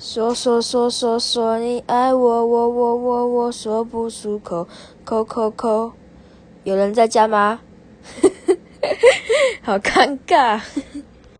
说说说说说你爱我，我我我我说不出口，口口口。有人在家吗？好尴尬。